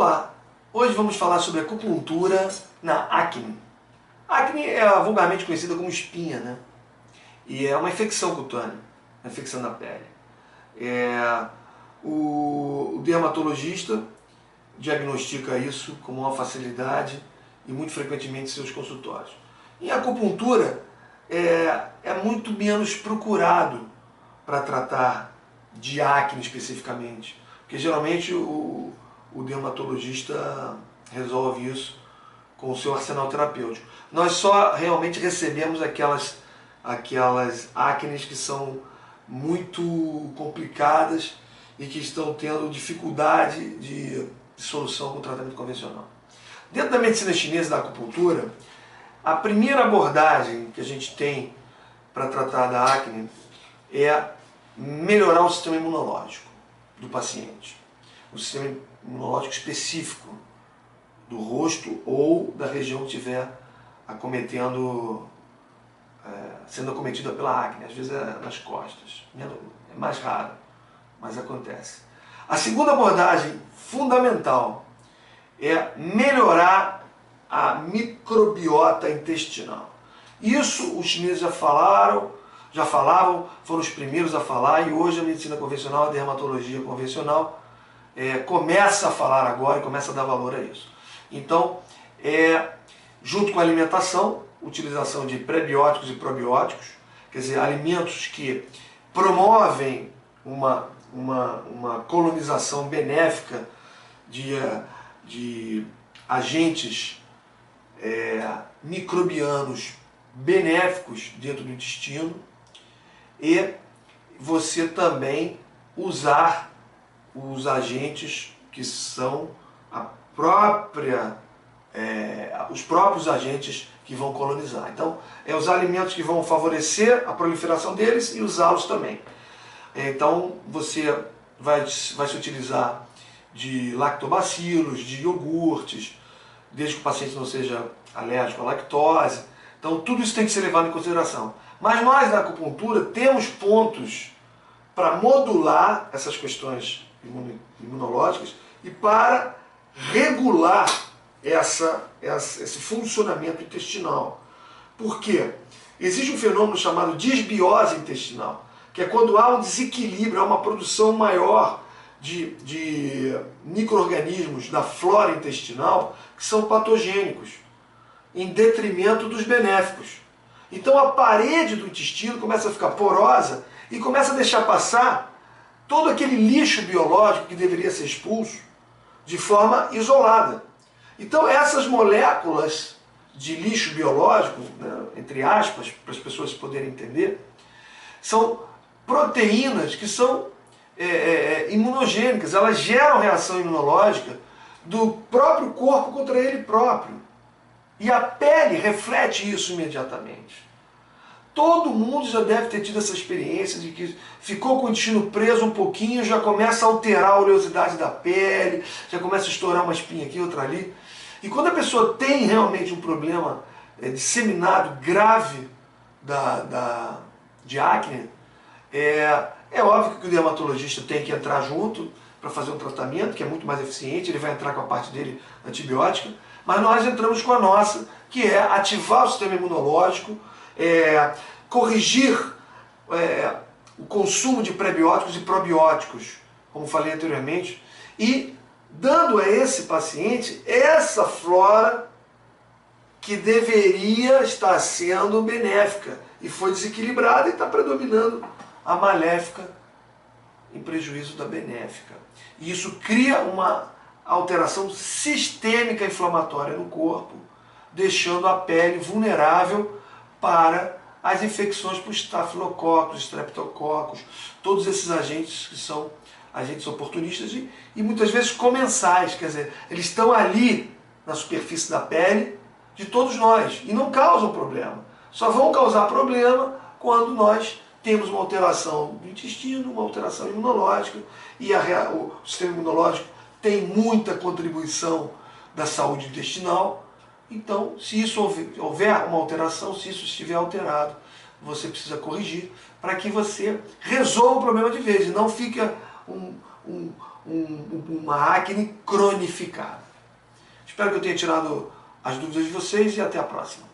Olá, hoje vamos falar sobre acupuntura na acne. Acne é vulgarmente conhecida como espinha, né? E é uma infecção cutânea, uma infecção da pele. É, o, o dermatologista diagnostica isso com uma facilidade e muito frequentemente em seus consultórios. Em acupuntura é, é muito menos procurado para tratar de acne especificamente, porque geralmente o, o dermatologista resolve isso com o seu arsenal terapêutico. Nós só realmente recebemos aquelas, aquelas acnes que são muito complicadas e que estão tendo dificuldade de, solução com o tratamento convencional. Dentro da medicina chinesa da acupuntura, a primeira abordagem que a gente tem para tratar da acne é melhorar o sistema imunológico do paciente. O sistema imunológico específico do rosto ou da região que estiver acometendo, é, sendo acometida pela acne, às vezes é nas costas. É mais raro, mas acontece. A segunda abordagem fundamental é melhorar a microbiota intestinal. Isso os chineses já falaram, já falavam, foram os primeiros a falar e hoje a medicina convencional, a dermatologia convencional é, começa a falar agora e começa a dar valor a isso. Então, é, junto com a alimentação, utilização de prebióticos e probióticos, quer dizer, alimentos que promovem uma, uma, uma colonização benéfica de, de agentes é, microbianos benéficos dentro do intestino e você também usar os agentes que são a própria, é, os próprios agentes que vão colonizar. Então, é os alimentos que vão favorecer a proliferação deles e usá-los também. Então, você vai, vai se utilizar de lactobacilos, de iogurtes, desde que o paciente não seja alérgico à lactose. Então, tudo isso tem que ser levado em consideração. Mas nós, na acupuntura, temos pontos para modular essas questões imunológicas e para regular essa, essa, esse funcionamento intestinal. Por quê? Existe um fenômeno chamado disbiose intestinal, que é quando há um desequilíbrio, há uma produção maior de, de micro-organismos da flora intestinal que são patogênicos, em detrimento dos benéficos. Então a parede do intestino começa a ficar porosa e começa a deixar passar todo aquele lixo biológico que deveria ser expulso de forma isolada. Então essas moléculas de lixo biológico, né, entre aspas, para as pessoas poderem entender, são proteínas que são é, é, é, imunogênicas, elas geram reação imunológica do próprio corpo contra ele próprio. E a pele reflete isso imediatamente. Todo mundo já deve ter tido essa experiência de que ficou com o intestino preso um pouquinho, já começa a alterar a oleosidade da pele, já começa a estourar uma espinha aqui, outra ali. E quando a pessoa tem realmente um problema é, disseminado grave da, da, de acne, é, é óbvio que o dermatologista tem que entrar junto para fazer um tratamento, que é muito mais eficiente, ele vai entrar com a parte dele antibiótica, mas nós entramos com a nossa, que é ativar o sistema imunológico, é, corrigir é, o consumo de prebióticos e probióticos, como falei anteriormente, e dando a esse paciente essa flora que deveria estar sendo benéfica e foi desequilibrada e está predominando a maléfica em prejuízo da benéfica. E isso cria uma alteração sistêmica inflamatória no corpo, deixando a pele vulnerável para as infecções por estafilococcus, streptococcus, todos esses agentes que são agentes oportunistas e, e muitas vezes comensais, quer dizer, eles estão ali na superfície da pele de todos nós e não causam problema. Só vão causar problema quando nós temos uma alteração do intestino, uma alteração imunológica e a, o sistema imunológico tem muita contribuição da saúde intestinal então, se isso houver uma alteração, se isso estiver alterado, você precisa corrigir para que você resolva o problema de vez e não fique um, um, um, uma acne cronificada. Espero que eu tenha tirado as dúvidas de vocês e até a próxima.